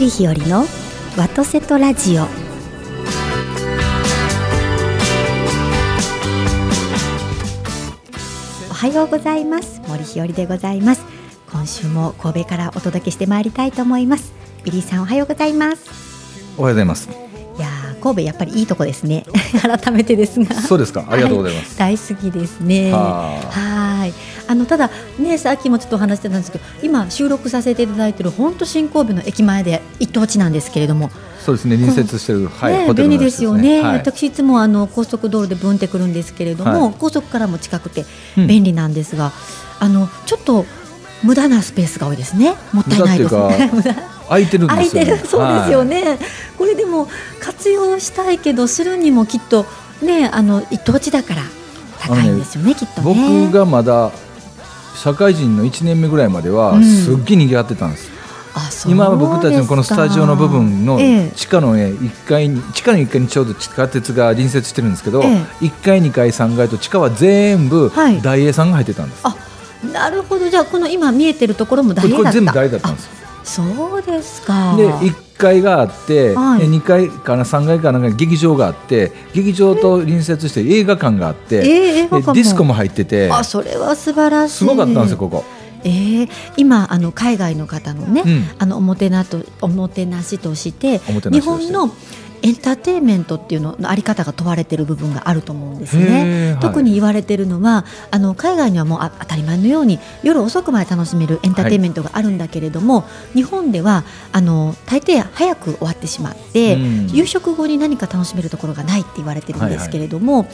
森日和のワトセトラジオ。おはようございます。森日和でございます。今週も神戸からお届けしてまいりたいと思います。ビリーさんおはようございます。おはようございます。神戸やっぱりいいとこですね 改めてですがそうですか。ありがとうございます。大好きですね。ははい。あのただねさっきもちょっとお話してたんですけど、今収録させていただいている本当新神戸の駅前で一等地なんですけれども、そうですね。隣接してる、はい、ね便利ですよね。はい、私いつもあの高速道路でブンってくるんですけれども、はい高速からも近くてうん便利なんですが、あのちょっと無駄なスペースが多いですね。もったいないですね。空いてるんですよ、ね。空いてるそうですよはい。ね、これでも活用したいけどするにもきっとねあの一等地だから高いんですよねきっとね僕がまだ社会人の1年目ぐらいまでは、うんすっげえ賑わってたんです。あそう今は僕たちのこのスタジオの部分のええ地下の、ね、1階に地下の1階にちょうど地下鉄が隣接してるんですけど、え1階2階3階と地下は全部はい大栄さんが入ってたんです。あなるほどじゃあこの今見えてるところも大栄だったこれ全部大栄だったんです。あそうですか。で1階があって、はい。で2階かな3階かなんかに劇場があって劇場と隣接して映画館があって、ええ映画館も。でディスコも入ってて。あそれは素晴らしい。すごかったんですよここ。えー今あの海外の方のね、うん。あのおもてなとおもてなしとしておもてな日本のエンターテインメントっていうののあり方が問われている部分があると思うんですへね特に言われているのはあの海外にはもうあ当たり前のように夜遅くまで楽しめるエンターテインメントがあるんだけれども、日本ではあの大抵早く終わってしまって、うん。夕食後に何か楽しめるところがないって言われてるんですけれども、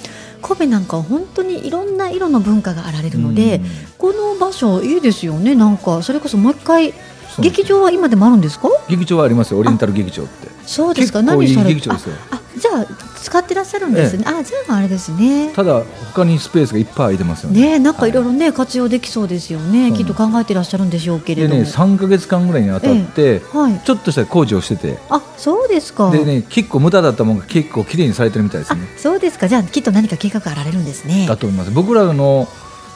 神戸なんかは本当にいろんな色の文化があられるので、うん。この場所いいですよね。なんかそれこそもう一回劇場は今でもあるんですか？劇場はありますよ。オリエンタル劇場って。そうですか。何され劇場ですよ。ああじゃあ使ってらっしゃるんですね、あじゃああれですね。ただ他にスペースがいっぱい空いてますよね。ねなんかい。ろいろね、活用できそうですよね。きっと考えてらっしゃるんでしょうけれども、でね3か月間ぐらいにわたって、はい。ちょっとした工事をしてて。あそうですか。でね結構無駄だったものが結構綺麗にされてるみたいですあねそうですか。じゃあきっと何か計画あられるんですね。だと思います。僕らの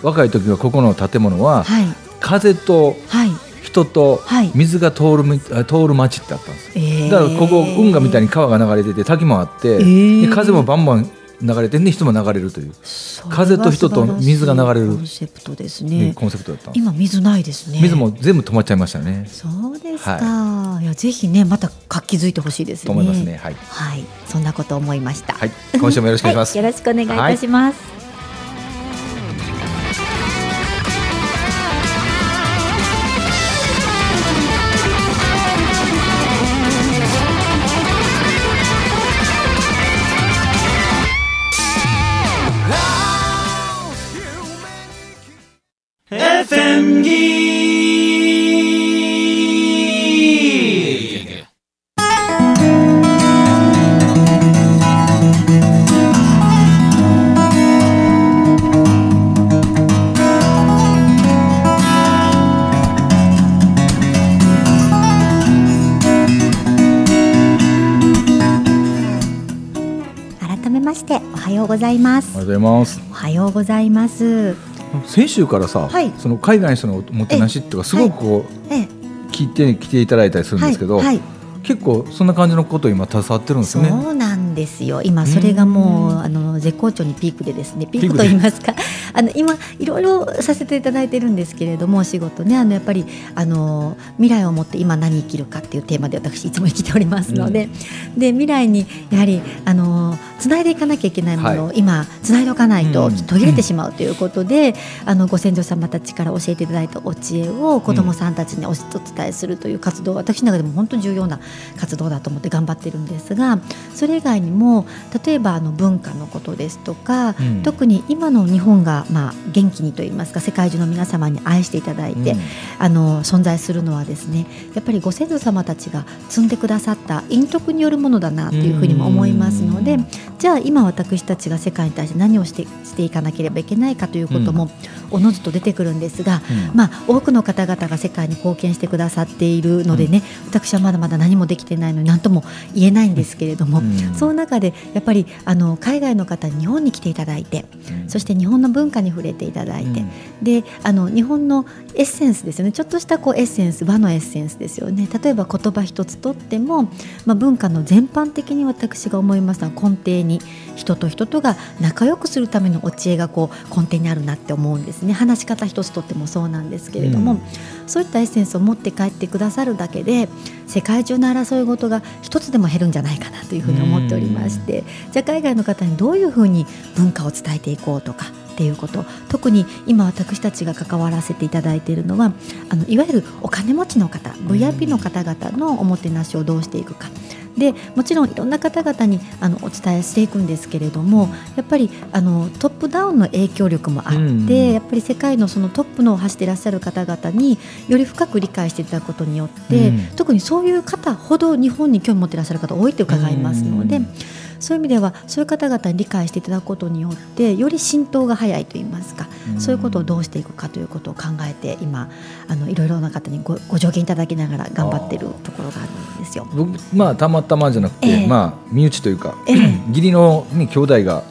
若い時はここの建物ははい。風とはい人とはい。水が通るみ通る町ってあったんですえー。だからここ運河みたいに川が流れてて滝もあって、ー。で風もバンバン流れてんで人も流れるという、風と人と水が流れるコンセプトですね。ねコンセプトだった今水ないですね。水も全部止まっちゃいましたね。そうですか、い、やぜひねまた活気づいてほしいですね。と思いますね。はい、はい。そんなこと思いました。はい、今週もよろしくお願いします、はい、よろしくお願いいたします、改めましておはようございます。おはようございます。おはようございます先週からさ、はい。その海外の人のおもてなしとかすごくこう、ええ。聞いて来ていただいたりするんですけど、はい。はい。結構そんな感じのことを今携わってるんですそよね。ですよ。今それがもううんあの絶好調にピークでですね。ピークと言いますか。あの今いろいろさせていただいてるんですけれどもお仕事ね。あのやっぱりあの未来を持って今何生きるかっていうテーマで私いつも生きておりますので、で未来にやはりあのつないでいかなきゃいけないものを今つないでおかないとうん。途切れてしまうということで、あのご先祖様たちから教えていただいたお知恵を子どもさんたちにおお伝えするという活動私の中でも本当に重要な活動だと思って頑張ってるんですがそれ以外にも例えばあの文化のことですとか、うん。特に今の日本がまあ元気にといいますか世界中の皆様に愛していただいて、うん。あの存在するのはですねやっぱりご先祖様たちが積んでくださった陰徳によるものだなというふうにも思いますのでうん。じゃあ今私たちが世界に対して何をしてしていかなければいけないかということもおのずと出てくるんですが、うん。まあ、多くの方々が世界に貢献してくださっているのでね、私はまだまだ何もできてないのに何とも言えないんですけれども、うん。そう中でやっぱりあの海外の方に日本に来ていただいて、そして日本の文化に触れていただいて、であの日本のエッセンスですよね。ちょっとしたこうエッセンス和のエッセンスですよね。例えば言葉一つとっても、まあ、文化の全般的に私が思いますのは根底に人と人とが仲良くするためのお知恵がこう根底にあるなって思うんですね。話し方一つとってもそうなんですけれども、うん、そういったエッセンスを持って帰ってくださるだけで世界中の争い事が一つでも減るんじゃないかなというふうに思っておりまりまして、じゃあ海外の方にどういうふうに文化を伝えていこうとかっていうこと特に今私たちが関わらせていただいているのはあのいわゆるお金持ちの方 VIP の方々のおもてなしをどうしていくか。でもちろんいろんな方々にあのお伝えしていくんですけれどもやっぱりあのトップダウンの影響力もあって、うん、やっぱり世界のそのトップのを走っていらっしゃる方々により深く理解していただくことによって、うん、特にそういう方ほど日本に興味持っていらっしゃる方多いと伺いますので。うんそういう意味ではそういう方々に理解していただくことによってより浸透が早いといいますか、そういうことをどうしていくかということを考えて今あのいろいろな方にごご助言いただきながら頑張っているところがあるんですよ。僕まあたまたまじゃなくて、えー、まあ身内というか、えー、義理の、ね、兄弟が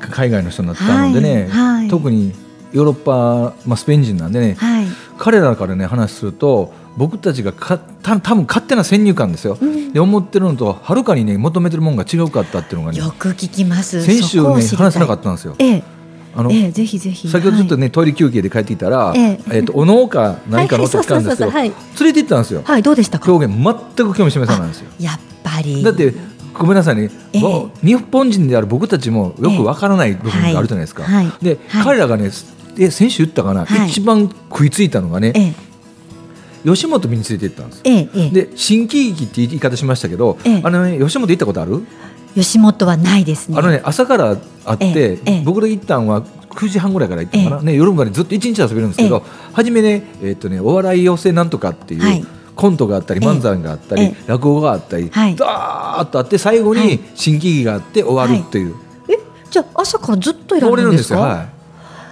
海外の人になったのでね、はい。はい、特にヨーロッパ、まあ、スペイン人なんでね、はい、彼らからね話すると僕たちがかた多分勝手な先入観ですよ、うん、で思ってるのとはるかにね求めてるものが違うかったっていうのがねよく聞きます。先週ね話せなかったんですよ。ええ。あの、ええ、ぜひぜひ。先ほどちょっとね、はい、トイレ休憩で帰ってきたら、ええ。えー、とおのか何かの音聞かんですけど連れて行ったんですよ。はいどうでしたか？表現全く興味示さないんですよ。やっぱり。だってごめんなさいね、えー、日本人である僕たちもよくわからない部分があるじゃないですか。えーはい、で、はい、彼らがねえ先週言ったかな、はい、一番食いついたのがね、ええ、吉本見に連れて行ったんです、ええ、で新喜劇って言い方しましたけど、ええ、あのね吉本行ったことある？吉本はないですね。あのね朝からあって、え、僕ら行ったんは9時半ぐらいから行ったかな、ね、夜までずっと一日遊べるんですけど、初めね,、えー、っとねお笑い養成なんとかっていう、はい。コントがあったり漫才があったり、落語があったり、はい、ダーッとあって最後に新喜劇があって終わるっていう、はい、えじゃあ朝からずっといられるんですか？はい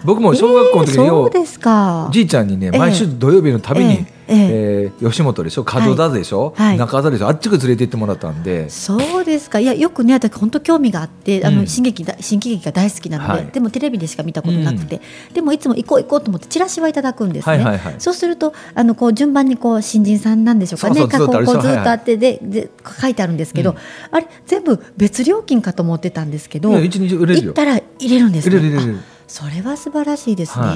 僕も小学校の時によ、えー、じいちゃんにね毎週土曜日のたびに、えー、えー、吉本でしょ？門田でしょ、はい、中田でしょ？あっちく連れて行ってもらったんで。そうですか。いやよくね私本当興味があってあの、うん、新劇新喜劇が大好きなので、はい、でもテレビでしか見たことなくて、うん、でもいつも行こう行こうと思ってチラシはいただくんですね、はいはいはい、そうするとあのこう順番にこう新人さんなんでしょうかね。過去こうずっとあってでで書いてあるんですけど、うん、あれ全部別料金かと思ってたんですけど行ったら入れるんですね。入れる入れるそれは素晴らしいですね。は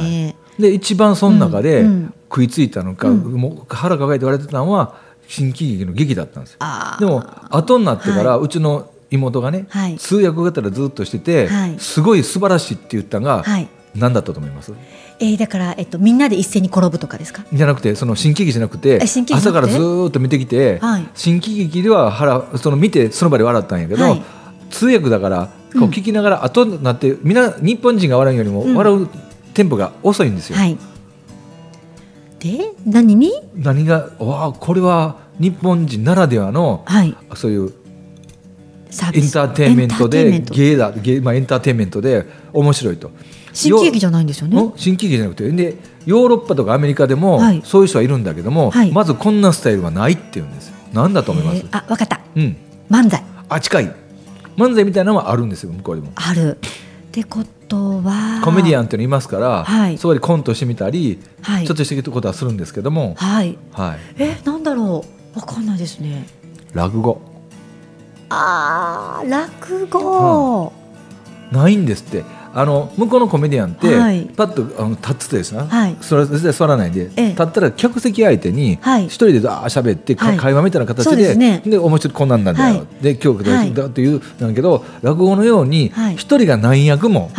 い、で一番その中で食いついたのか、うん、もう腹抱えて言われてたのは新喜劇の劇だったんですよ。でも後になってから、うちの妹がね、はい、通訳がたらずっとしてて、はい、すごい素晴らしいって言ったのが、はい、何だったと思います？えー、だから、えっと、みんなで一斉に転ぶとかですか？じゃなくてその新喜劇じゃなくて朝からずっと見てきて、はい、新喜劇では腹その見てその場で笑ったんやけど、はい、通訳だからこう聞きながら後になってみんな日本人が笑うよりも笑うテンポが遅いんですよ。はい、で何に？何がわあこれは日本人ならではの、はい、そういうエンターテインメントで芸だ芸、まあ、エンターテインメントで面白いと。新喜劇じゃないんですよね？新喜劇じゃなくてでヨーロッパとかアメリカでも、はい、そういう人はいるんだけども、はい、まずこんなスタイルはないって言うんですよ。なんだと思います？あ、わかった。うん。漫才。あ、近い。漫才みたいなのはあるんですよ向こうでも。ある。ってことはコメディアンっていうのいますから、はい、そこでコントしてみたり、はい、ちょっとしていくことはするんですけども、はい。はい、えなんだろう。わかんないですね。落語。ああ落語、うん、ないんですってあの向こうのコメディアンって、はい、パッとあの立ってですね、はい、それ絶対座らないで、ええ、立ったら客席相手に一人でだー喋って、はい、会話みたいな形で,、ね、で面白いこんなんなんだよ、はい、で今日だっていうなんだけど落語のように一人が何役も、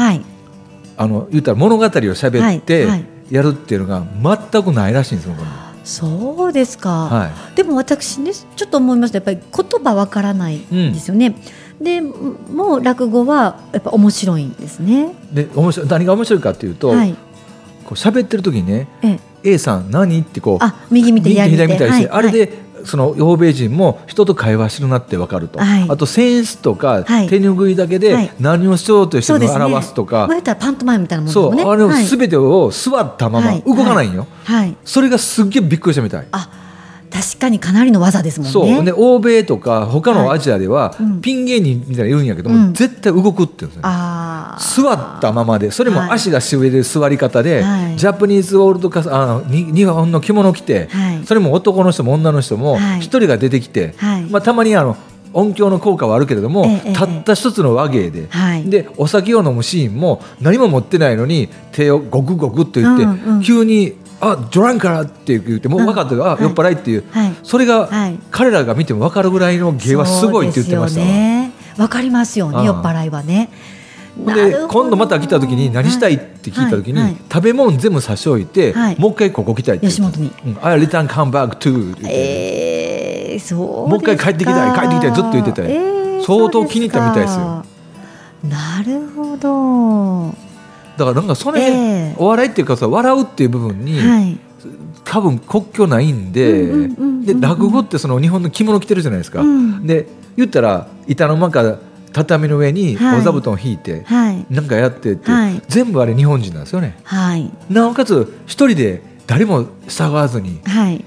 あの言ったら物語を喋ってやるっていうのが全くないらしいんですよ。そうですか、はい、でも私ねちょっと思いますやっぱり言葉わからないんですよね。うんでもう落語はやっぱ面白いんですね。で面白い何が面白いかというと、はい、こう喋ってる時にね、ええ、A さん何？ってこうあ右見て左見て。見たりして、はい、あれで、その欧米人も人と会話してるなって分かると、はい、あとセンスとか、手拭いだけで何をしようとしてるのを表すとか、ね、たらパントマイムみたいなもん、ね、そうあれを全てを座ったまま動かないよ、はい。それがすっげえびっくりしたみたい。あ確確かにかなりの技ですもんね。そう。で欧米とか他のアジアでは、はいうん、ピン芸人みたいないるんやけども、うん、絶対動くって言うんですよ、ね、座ったままで。それも足がしびれる座り方で、はい、ジャパニーズオールドカスあの日本の着物着て、はい、それも男の人も女の人も一人が出てきて、まあ、たまにあの音響の効果はあるけれども、ええ、たった一つの和芸で、はい、でお酒を飲むシーンも何も持ってないのに手をゴクゴクと言って、うんうん、急にあドランカーって言ってもう分かったが、うん、あ酔っ払いっていう、はい、それが、はい、彼らが見ても分かるぐらいの芸はすごいって言ってました。わ。ね、分かりますよね酔っ払いはね。で今度また来た時に何したいって聞いた時に、はい。はい、食べ物全部差し置いて、はい、もう一回ここ来たいって吉本に「うん、I return come back to」えー、そうもう一回帰ってきたい帰ってきたいずっと言ってた、えー、相当気に入ったみたいですよ。なるほどだからなんかそれ、えー、お笑いっていうかさ笑うっていう部分に、はい。多分国境ないんで,、で落語ってその日本の着物着てるじゃないですか、うん、で言ったら板の間か畳の上にお座布団を引いて、はい、なんかやってって、はい、全部あれ日本人なんですよね、はい、なおかつ一人で誰も従わずに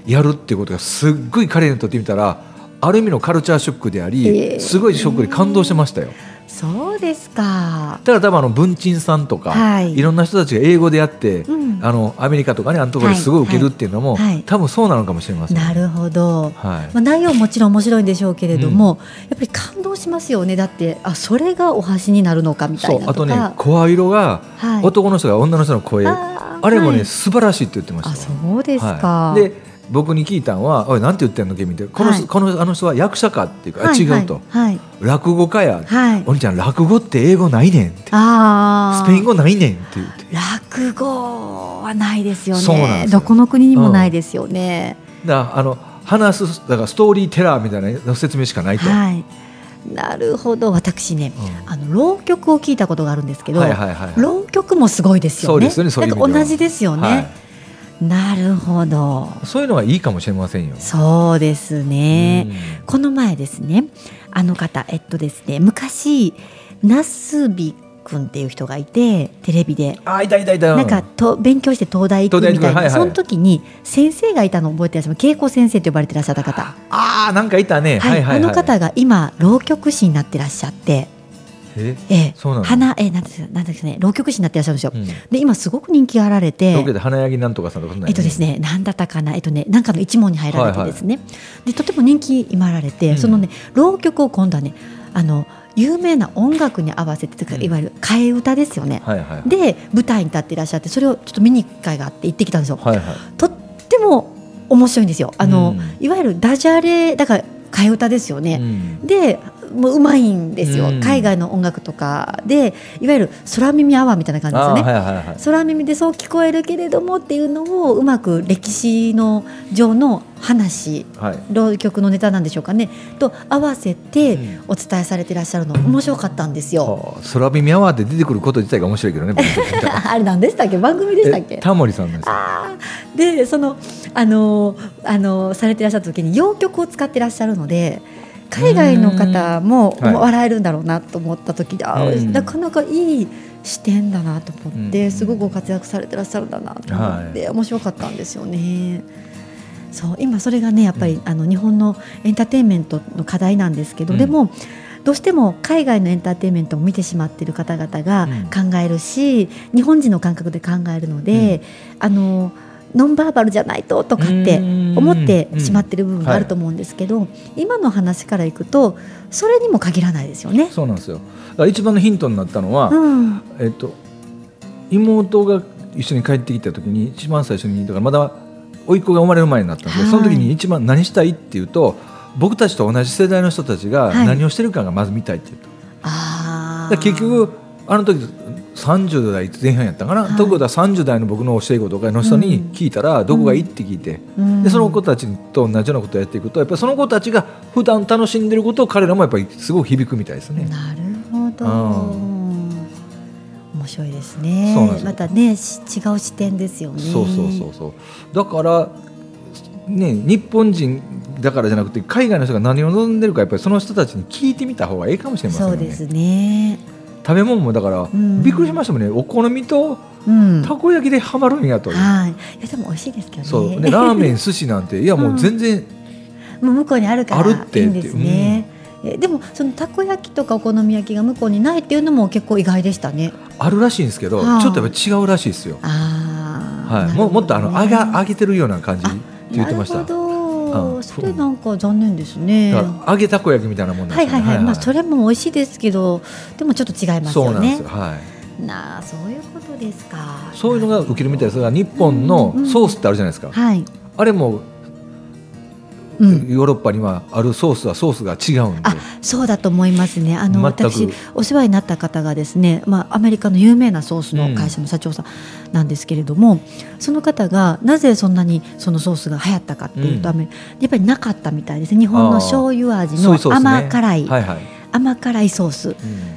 やるっていうことがすっごい彼にとってみたらある意味のカルチャーショックであり、すごいショックで感動してましたよ。そうですか。だから多分あの文鎮さんとか、はい、いろんな人たちが英語でやって、うん、あのアメリカとかねあのところですごい受けるっていうのも、はい。はい、多分そうなのかもしれません、なるほど、はい。まあ、内容もちろん面白いんでしょうけれども、うん、やっぱり感動しますよね。だってあそれがお箸になるのかみたいなあとね声色が、男の人が女の人の声。あれもね、素晴らしいって言ってました。あそうですか、で僕に聞いたのは「おいなんて言ってんの君」って。この,、はい、このあの人は役者かっていうか、はい、違うと、はい、落語家や、はい、お兄ちゃん落語って英語ないねんってあスペイン語ないねんって言って落語はないですよね。そうなんどこの国にもないですよね、うん、だあの話すだからストーリーテラーみたいな説明しかないと。はい。なるほど。私ね、うん、あの浪曲を聞いたことがあるんですけど、はいはいはいはい、浪曲もすごいですよね。そうですね同じですよね。はいなるほど。そういうのはいいかもしれませんよ。そうですね、この前ですねあの方えっとですね昔ナスビ君っていう人がいてテレビで。あいたいたいた。なんかと勉強して東大行くみたいな、はいはい、その時に先生がいたのを覚えてらっしゃる恵子先生と呼ばれてらっしゃった方。ああなんかいたね、はい、はいはい。はい、あの方が今浪曲師になってらっしゃってええそうなの？花えなんですなんですね浪曲師になってらっしゃるんですよ、うん、で今すごく人気があられて。東京で花柳なんとかさんとか、えっとですねなんだったかなえっとねなんかの一門に入られてですね、はいはい、でとても人気今あられて、うん、そのね浪曲を今度はねあの有名な音楽に合わせてとか、いわゆる替え歌ですよね、はいはい、で舞台に立っていらっしゃってそれをちょっと見に行く機会があって行ってきたんですよ、はいはい、とっても面白いんですよ。あの、うん、いわゆるダジャレだから替え歌ですよね、うん、でもううまいんですよ、うん、海外の音楽とかでいわゆる空耳アワーみたいな感じですね、はいはいはい、空耳でそう聞こえるけれどもっていうのをうまく歴史の上の話、はい、浪曲のネタなんでしょうかね。と合わせてお伝えされていらっしゃるの面白かったんですよ、うん、空耳アワーで出てくること自体が面白いけどね あれ何でしたっけ？番組でしたっけ？タモリさんです。でそのあのあのされていらっしゃった時に洋曲を使っていらっしゃるので海外の方も笑えるんだろうなと思った時で、はい、なかなかいい視点だなと思って、すごくご活躍されてらっしゃるんだなと思って、面白かったんですよね。そう今それがねやっぱり、あの日本のエンターテインメントの課題なんですけど、でもどうしても海外のエンターテインメントを見てしまっている方々が考えるし、日本人の感覚で考えるので、あのノンバーバルじゃないととかって思ってしまってる部分があると思うんですけど、今の話からいくとそれにも限らないですよね。そうなんですよ。一番のヒントになったのは、うん、えっと、妹が一緒に帰ってきた時に一番最初にだからまだ甥っ子が生まれる前になったんで、はい、その時に一番何したいっていうと僕たちと同じ世代の人たちが何をしてるかがまず見たいっていうと。はい、結局あの時30代前半やったかな、はい、ということは30代の僕の教え子とかの人に聞いたら、どこがいいって聞いて、うん、でその子たちと同じようなことをやっていくとやっぱりその子たちが普段楽しんでることを彼らもやっぱりすごく響くみたいですね。なるほど、面白いですね。またね違う視点ですよね。そうそうそうそう。だからね、日本人だからじゃなくて海外の人が何を望んでるかやっぱりその人たちに聞いてみた方がいいかもしれませんね。そうですね食べ物もだから、うん、びっくりしましたもんね。お好みとたこ焼きではまるんやと、はい、いやでも美味しいですけどね。そう。でラーメン寿司なんて いやもう全然もう向こうにあるからいいんですね。えでもそのたこ焼きとかお好み焼きが向こうにないっていうのも結構意外でしたね。あるらしいんですけど、はあ、ちょっとやっぱ違うらしいですよ。あはい、ももっとあの揚げ揚げてるような感じって言ってました。それなんか残念ですね。揚げたこ焼きみたいなもん、ね、はいはいはい。まあそれも美味しいですけど、でもちょっと違いますよね。はい。なあそういうことですか。そういうのが受けるみたいですが、日本のソースってあるじゃないですか。はい。あれもヨーロッパにはあるソースはソースが違うんで、あそうだと思いますね。あの私お世話になった方がですね、まあ、アメリカの有名なソースの会社の社長さんなんですけれども、うん、その方がなぜそんなにそのソースが流行ったかっていうと、うん、やっぱりなかったみたいです日本の醤油味の甘辛い、ねはいはい甘辛いソース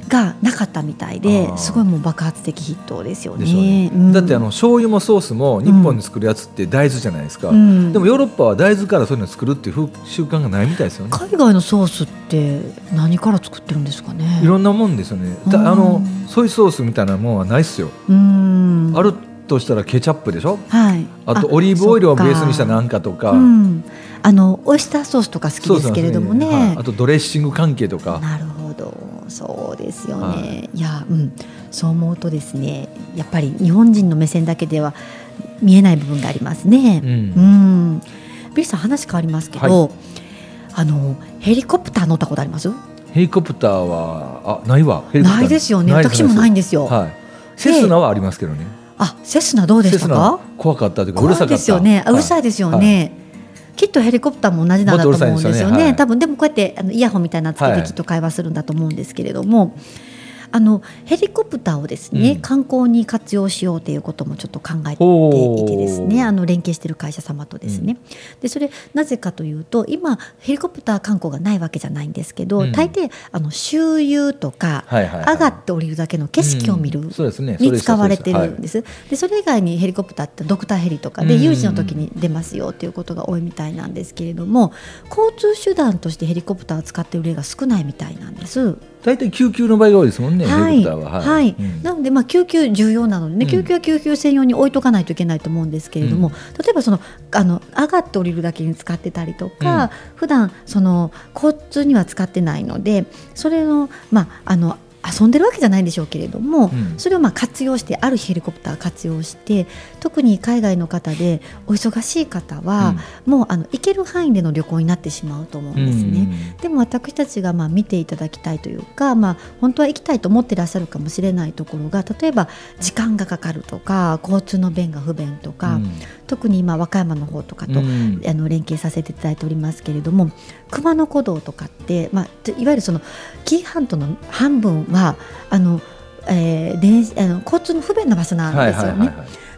がなかったみたいで、うん、すごいもう爆発的ヒットですよね。ねうん、だってあの醤油もソースも日本に作るやつって大豆じゃないですか、うん、でもヨーロッパは大豆からそういうの作るっていう習慣がないみたいですよね。海外のソースって何から作ってるんですかね。いろんなもんですよね。あのソイソースみたいなもんはないっすよ。あるとしたらケチャップでしょ？はい。あとオリーブオイルをベースにしたなんかとか。あのオイスターソースとか好きですけれどもね、ね。はい、あとドレッシング関係とか。なるほど。そうですよね、はい、いやうん。そう思うとですねやっぱり日本人の目線だけでは見えない部分がありますね。うん、うん。ビルさん話変わりますけど、はい、あのヘリコプター乗ったことあります？ヘリコプターはあないわ。ないですよね。私もないんですよ、はい、セスナはありますけどねあセスナどうでしたか？怖かったというかうるさかった。ですよね、うるさいですよね、きっとヘリコプターも同じなんだと思うんですよね。ね。はい、多分でもこうやってあのイヤホンみたいなつけてきっと会話するんだと思うんですけれども。はいあのヘリコプターをですね、うん、観光に活用しようということもちょっと考えていてですねあの連携している会社様とですね、うん、でそれなぜかというと今ヘリコプター観光がないわけじゃないんですけど、うん、大抵あの周遊とか、はいはいはい、上がって降りるだけの景色を見る、に使われてるんです。でそれ以外にヘリコプターってドクターヘリとかで有事の時に出ますよということが多いみたいなんですけれども交通手段としてヘリコプターを使っている例が少ないみたいなんです。大体救急の場合が多いですもんね、はい、は。はい、はい。うん、なので、まあ、救急重要なのでね、救急は救急専用に置いとかないといけないと思うんですけれども、うん、例えばそのあの上がって降りるだけに使ってたりとか、うん、普段その交通には使ってないのでそれの,、まあ、あの遊んでるわけじゃないんでしょうけれども、うん、それをまあ活用してあるヘリコプター活用して特に海外の方でお忙しい方は、うん、もうあの行ける範囲での旅行になってしまうと思うんですね。でも私たちがまあ見ていただきたいというか、まあ、本当は行きたいと思ってらっしゃるかもしれないところが例えば時間がかかるとか交通の便が不便とか、うん、特に今和歌山の方とかと、あの連携させていただいておりますけれども熊野古道とかって、まあ、いわゆるその紀伊半島の半分はあの、えー、電あの交通の不便な場所なんですよね。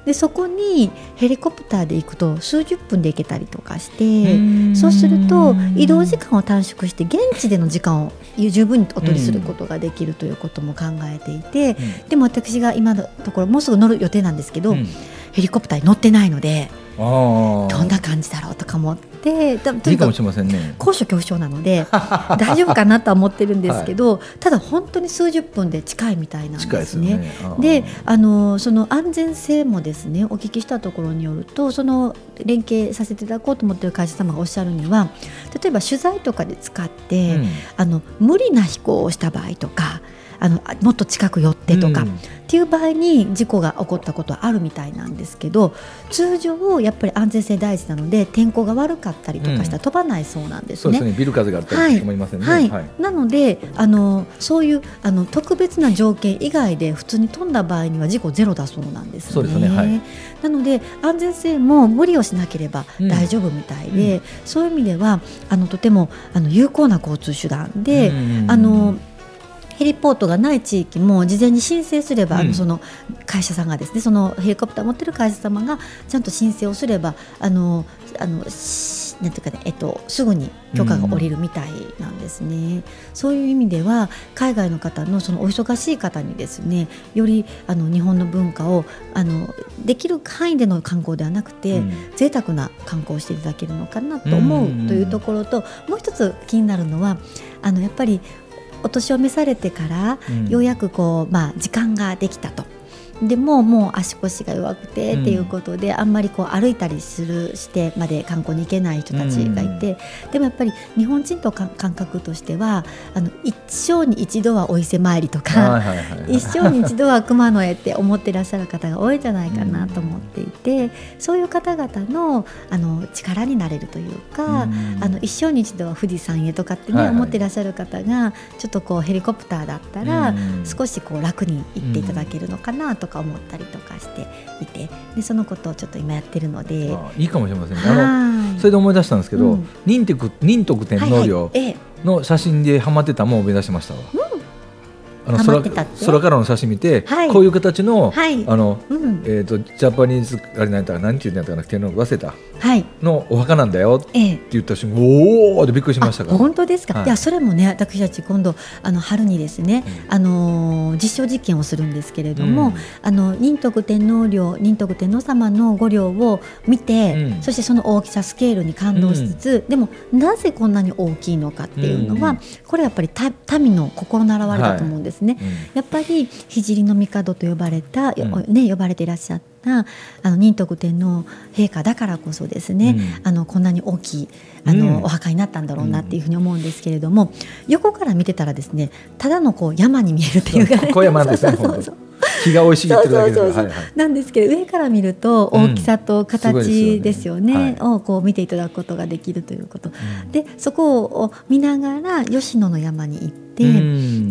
でそこにヘリコプターで行くと数十分で行けたりとかしてそうすると移動時間を短縮して現地での時間を十分にお取りすることができるということも考えていて、でも私が今のところもうすぐ乗る予定なんですけど、ヘリコプターに乗ってないので。どんな感じだろうとか思っていいかもしれませんね。高所恐怖症なので 大丈夫かなとは思ってるんですけど、はい、ただ本当に数十分で近いみたいなんですね。で、ね、あのその安全性もですねお聞きしたところによるとその連携させていただこうと思っている会社様がおっしゃるには例えば取材とかで使って、うん、あの無理な飛行をした場合とかあのもっと近く寄ってとか、うん、っていう場合に事故が起こったことはあるみたいなんですけど通常やっぱり安全性大事なので天候が悪かったりとかしたら飛ばないそうなんですね。うん、すね。ビル風があったりと思いませんね。はい、はい、なのであのそういうあの特別な条件以外で普通に飛んだ場合には事故ゼロだそうなんです、ね、そうですね、はい、なので安全性も無理をしなければ大丈夫みたいで、うん、そういう意味ではあのとてもあの有効な交通手段で、あのヘリポートがない地域も事前に申請すれば、うん、その会社さんがですねそのヘリコプター持ってる会社様がちゃんと申請をすればあのあのなんていうかね、えっと、すぐに許可が下りるみたいなんですね、うん、そういう意味では海外の方のそのお忙しい方にですねよりあの日本の文化をあのできる範囲での観光ではなくて、うん、贅沢な観光をしていただけるのかなと思うというところと、もう一つ気になるのはあのやっぱりお年を召されてから、ようやくこう、まあ、時間ができたと。でももう足腰が弱くてっていうことで、あんまりこう歩いたりするしてまで観光に行けない人たちがいて、でもやっぱり日本人と感覚としてはあの一生に一度はお伊勢参りとか、一生に一度は熊野へって思ってらっしゃる方が多いんじゃないかなと思っていて、そういう方々のあの力になれるというか、あの一生に一度は富士山へとかってね、思ってらっしゃる方がちょっとこうヘリコプターだったら、少しこう楽に行っていただけるのかなとか思ったりとかしていてでそのことをちょっと今やってるので。いいかもしれませんね。あのそれで思い出したんですけど、うん、仁徳仁徳天皇陵の写真ではまってたもんを目指しましたわ。うんあの空空からの写真見て、はい、こういう形の、はい、あの、うん、えっ、ー、とジャパニーズあれなんだ何て言うんだったかな天皇忘れた、はい、のお墓なんだよって言った瞬間、ええ、おおってびっくりしましたから。本当ですか、はい、いやそれもね私たち今度あの春にですね、うん、あの実証実験をするんですけれども、うん、あの仁徳天皇陵仁徳天皇様の御陵を見て、うん、そしてその大きさスケールに感動しつつ、でもなぜこんなに大きいのかっていうのは、これやっぱり民の心の表れだと思うんですね。やっぱり聖の帝と呼ばれた、ね呼ばれていらっしゃったあの仁徳天皇陛下だからこそですね、うん、あのこんなに大きいあの、うん、お墓になったんだろうなっていうふうに思うんですけれども、横から見てたらですねただのこう山に見えるっていうか、ね、小山ですね 日が美味しいってるだけでなんですけど上から見ると大きさと形ですよねうんよね。はい、をこう見ていただくことができるということ、うん、でそこを見ながら吉野の山に行って。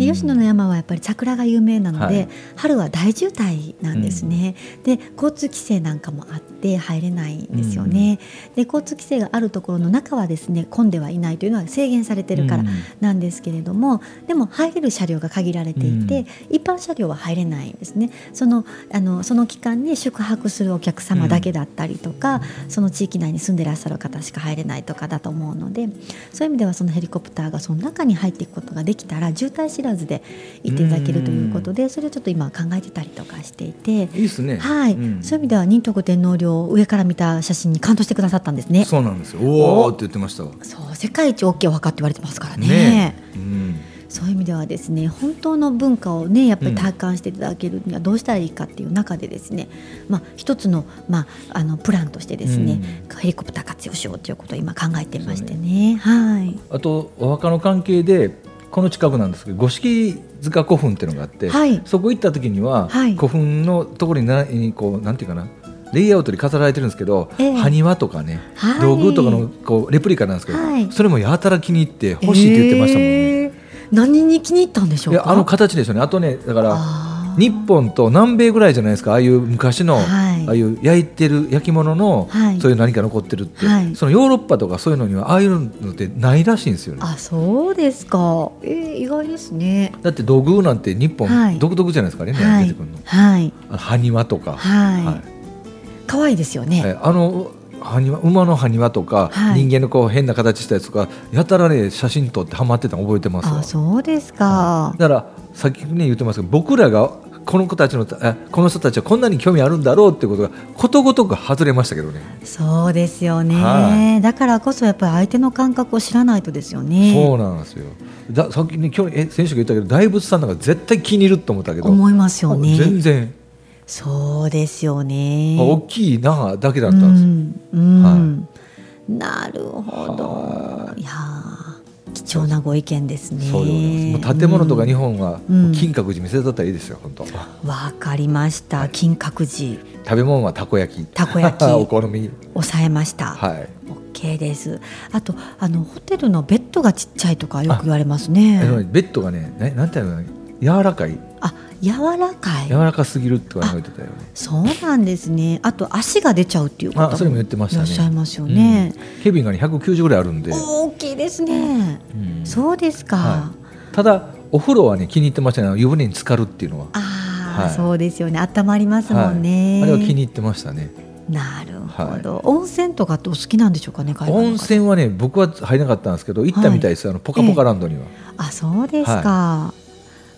で吉野の山はやっぱり桜が有名なので、はい、春は大渋滞なんですね、うん、で交通規制なんかもあって入れないんですよね、うん、で交通規制があるところの中はですね混んではいないというのは制限されてるからなんですけれども、うん、でも入れる車両が限られていて、一般車両は入れないんですね。そのあのその期間に宿泊するお客様だけだったりとか、その地域内に住んでらっしゃる方しか入れないとかだと思うのでそういう意味ではそのヘリコプターがその中に入っていくことができたら渋滞知らずで行っていただけるということでそれをちょっと今考えてたりとかしていていいですね、はい、うん、そういう意味では仁徳天皇陵上から見た写真に感動してくださったんですね。そうなんですよ。お。おって言ってました。そう世界一大きいお墓って言われてますからね。ね、うん。そういう意味ではですね本当の文化をねやっぱり体感していただけるにはどうしたらいいかっていう中でですね、まあ、一つの,、まあ、あのプランとしてですね、うん、ヘリコプター活用しようということを今考えてましてね。ね。はい、あとお墓の関係でこの近くなんですけど五色塚古墳っていうのがあって、はい、そこ行った時には、はい、古墳のところになこうなんていうかなレイアウトに飾られてるんですけど、えー、埴輪とかね、はい、道具とかのこうレプリカなんですけど、はい、それもやたら気に入って欲しいって言ってましたもんね。えー、何に気に入ったんでしょうあの形ですよね。あとねだから日本と南米ぐらいじゃないですかああいう昔の、はい、ああいう焼いてる焼き物の、はい、そういう何か残ってるって、はい、そのヨーロッパとかそういうのにはああいうのってないらしいんですよね。あそうですか、えー、意外ですね。だって土偶なんて日本独特じゃないですかね、はい、出てくるの。はい、埴輪とか。はい。はい、可愛いですよね。あの埴輪馬の埴輪とか、はい、人間のこう変な形したやつとかやたらね写真撮ってはまってたの覚えてますあそうですか、だからさっきね言ってますけど僕らがこの子たちのこの人たちはこんなに興味あるんだろうってことがことごとく外れましたけどね。そうですよね、はい、だからこそやっぱり相手の感覚を知らないとですよね。そうなんですよ。ださっきね今日え選手が言ったけど大仏さんなんか絶対気に入ると思ったけど。思いますよね。全然そうですよね大きいなだけだったんですよ、うん、はい、なるほどいや貴重なご意見ですね。そうもう建物とか日本は金閣寺見せとったらいいですよ、本当。わかりました。金閣寺。食べ物はたこ焼き。たこ焼き。お好み。抑えました。はい。OK です。あとあのホテルのベッドがちっちゃいとかよく言われますね。ベッドがね、ねなんていうの柔らかい。あ、柔らかい。柔らかすぎるって言われてたよね。そうなんですね。あと足が出ちゃうっていう方もそれも言ってましたね。いらっしゃいますよね。うん、ケビンがね190ぐらいあるんで。大きいですね。うん、そうですか、はい。ただお風呂はね気に入ってましたね。湯船に浸かるっていうのは。ああ、はい、そうですよね。温まりますもんね、はい、あれは気に入ってましたね。なるほど、はい、温泉とかってお好きなんでしょうかね温泉はね僕は入らなかったんですけど行ったみたいです、はい、あのポカポカランドには、えー、あそうですか、はい、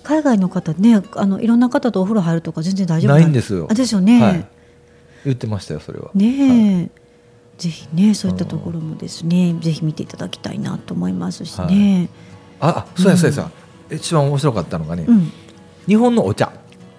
海外の方ねあのいろんな方とお風呂入るとか全然大丈夫ないんですよ。あですよね、はい、言ってましたよそれは。ねぜひねそういったところもですねぜひ見ていただきたいなと思いますしね、あそうやそうやさ、うん、一番面白かったのがね、うん、日本のお茶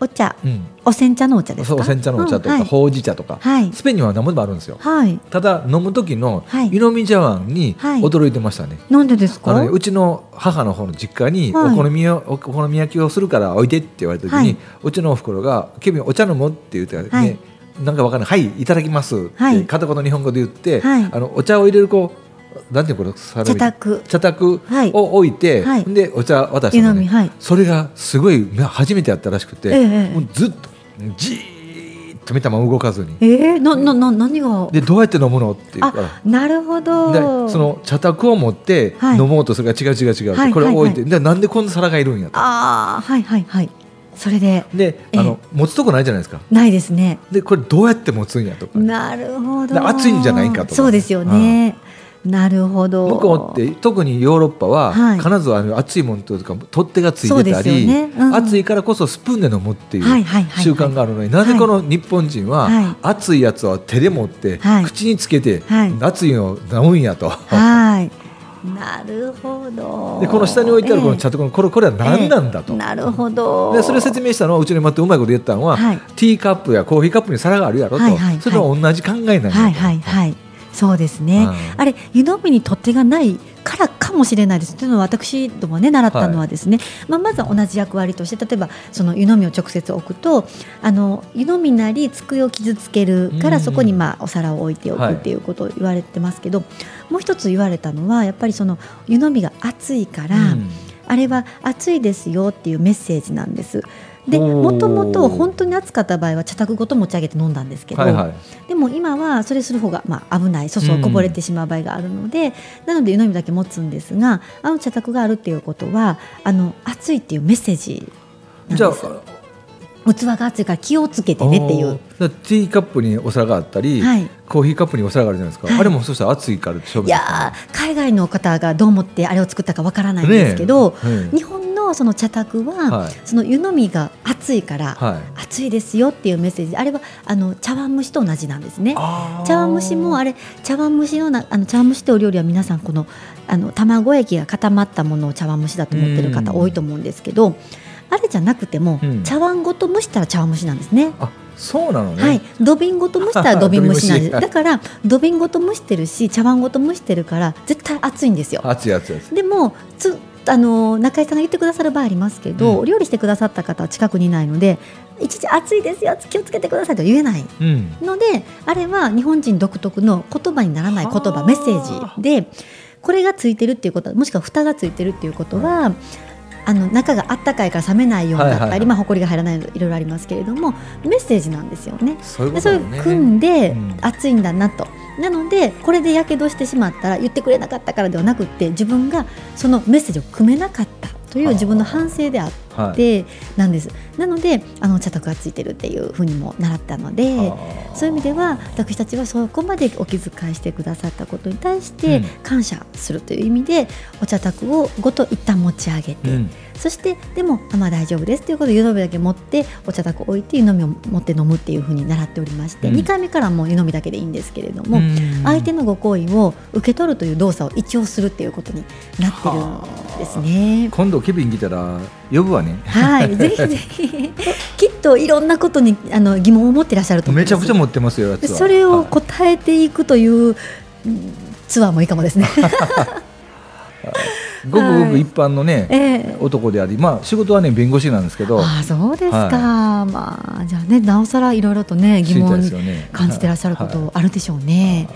お茶、うん、お煎茶のお茶ですか？そう煎茶のお茶とか、うんはい、ほうじ茶とか、はい、スペインには何もあるんですよ、はい、ただ飲む時の湯飲み茶碗に驚いてましたね、なんでですか？ね、うちの母の方の実家にお好みを、お好み焼きをするから置いてって言われた時に、うちのおふくろが「ケビンお茶飲む?」って言ってね、なんかわかんない「はいいただきます」って片言の日本語で言って、あのお茶を入れるこうなんていうこれ茶卓茶卓を置いて、はい、でお茶渡したのね、はい、それがすごい初めてやったらしくて、ええ、もうずっとじーっと見たまま動かずに。えー、ななな何が？でどうやって飲むのっていうか。らなるほど。でその茶卓を持って飲もうとするが違う違う違う、はい、これを置いて、でなんでこんな皿がいるんやと。ああはいはいはい。それでで、あの持つとこないじゃないですか。ないですね。でこれどうやって持つんやとかなるほど。熱いんじゃないかとかそうですよね、なるほど。向こうって特にヨーロッパは、はい、必ずあの熱いものとか取っ手がついてたり、ね。うん、熱いからこそスプーンで飲むっていう習慣があるのに、なぜこの日本人は、はい、熱いやつは手で持って、はい、口につけて、熱いのを飲むんやと。はい。なるほど。でこの下に置いてあるこの茶とこのこれこれは何なんだと、えー、なるほど。でそれを説明したのはうちに待ってうまいこと言ったのは、はい、ティーカップやコーヒーカップに皿があるやろと、はいはいはい、それと同じ考えなんだと。はいはいはいそうですね、うん、あれ湯飲みに取っ手がないからかもしれないです。というのは私どもね習ったのはですね、はい、まあ、まずは同じ役割として例えばその湯飲みを直接置くとあの湯飲みなり机を傷つけるからそこにまあお皿を置いておくっていうことを言われてますけど、はい、もう一つ言われたのはやっぱりその湯飲みが熱いから、うん、あれは熱いですよっていうメッセージなんです。でもともと本当に暑かった場合は茶卓ごと持ち上げて飲んだんですけど、はいはい、でも今はそれする方がまあ危ない粗相こぼれてしまう場合があるので、うん、なので湯飲みだけ持つんですがあの茶卓があるっていうことはあの暑いっていうメッセージなんです。器が熱いから気をつけてねっていう。ティーカップにお皿があったり、はい、コーヒーカップにお皿があるじゃないですか、はい、あれもそしたら熱いからいや海外の方がどう思ってあれを作ったかわからないんですけど、ね、日本のその茶卓は、はい、その湯飲みが熱いから、はい、熱いですよっていうメッセージ。あれはあの茶碗蒸しと同じなんですね。茶碗蒸しもあれ茶碗蒸しのなあの茶碗蒸しってお料理は皆さんこのあの卵液が固まったものを茶碗蒸しだと思ってる方多いと思うんですけどあれじゃなくても、うん、茶碗ごと蒸したら茶碗蒸しなんですね。そうなのね。はい、土瓶ごと蒸したら 土瓶蒸しなんです。だから土瓶ごと蒸してるし、茶碗ごと蒸してるから絶対熱いんですよ。熱い熱い。でもつあの中井さんが言ってくださる場合ありますけど、うん、料理してくださった方は近くにいないので一時暑いですよ気をつけてくださいと言えないので、うん、あれは日本人独特の言葉にならない言葉メッセージでこれがついてるっていうこともしくは蓋がついてるっていうことは、あの中があったかいから冷めないようだったり、はいはい。はい、まあ埃が入らないのいろいろありますけれどもメッセージなんですよね。そういうね、組んで、暑いんだなと。なのでこれでやけどしてしまったら言ってくれなかったからではなくて自分がそのメッセージを組めなかったという自分の反省であってなんです。なのであの茶卓がついてるっていうふうにも習ったのでそういう意味では私たちはそこまでお気遣いしてくださったことに対して感謝するという意味で、お茶卓をごと一旦持ち上げて。うんそしてでもあまあ大丈夫ですということで湯飲みだけ持ってお茶卓置いて湯飲みを持って飲むっていうふうに習っておりまして、うん、2回目からもう湯飲みだけでいいんですけれども、相手のご好意を受け取るという動作を一応するっていうことになってるんですね。今度ケビン来たら呼ぶわね。はい、ぜひぜひ きっといろんなことにあの疑問を持ってらっしゃると思めちゃくちゃ持ってますよ。それを答えていくという、ツアーもいいかもですね。ごくごく一般のね、えー、男であり、まあ、仕事はね弁護士なんですけど。あそうですか、はい、まあじゃあねなおさらいろいろとね疑問に感じてらっしゃることあるでしょうね。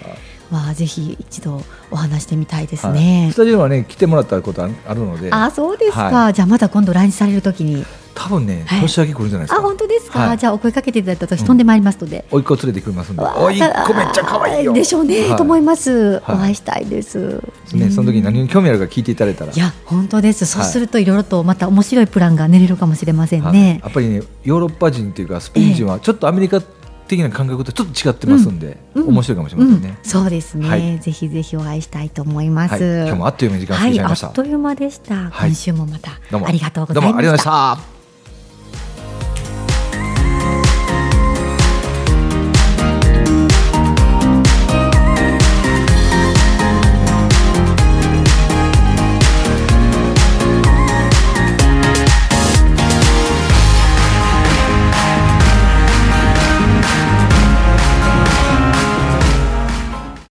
まあ、ぜひ一度お話してみたいですね、はい、スタジオはね来てもらったことあるので。あそうですか、はい、じゃあまた今度来日されるときに多分ね、年明け来るんじゃないですか。あ、本当ですか？はい、じゃあお声かけていただいた私、飛んでまいりますので。おいっ子連れてくれますんで。おいっ子めっちゃ可愛いよ。でしょうね、と思います。お会いしたいです。ね、その時何に興味あるか聞いていただいたら。いや、本当です。そうするといろいろとまた面白いプランが練れるかもしれませんね。やっぱりね、ヨーロッパ人っていうかスペイン人はちょっとアメリカ的な感覚とちょっと違ってますんで、うん、面白いかもしれませんね、うん、そうですね、はい、ぜひぜひお会いしたいと思います、はい、今日もあっという間に時間過ぎちゃいました、はい、あっという間でした、今週もまた。どうもありがとうございました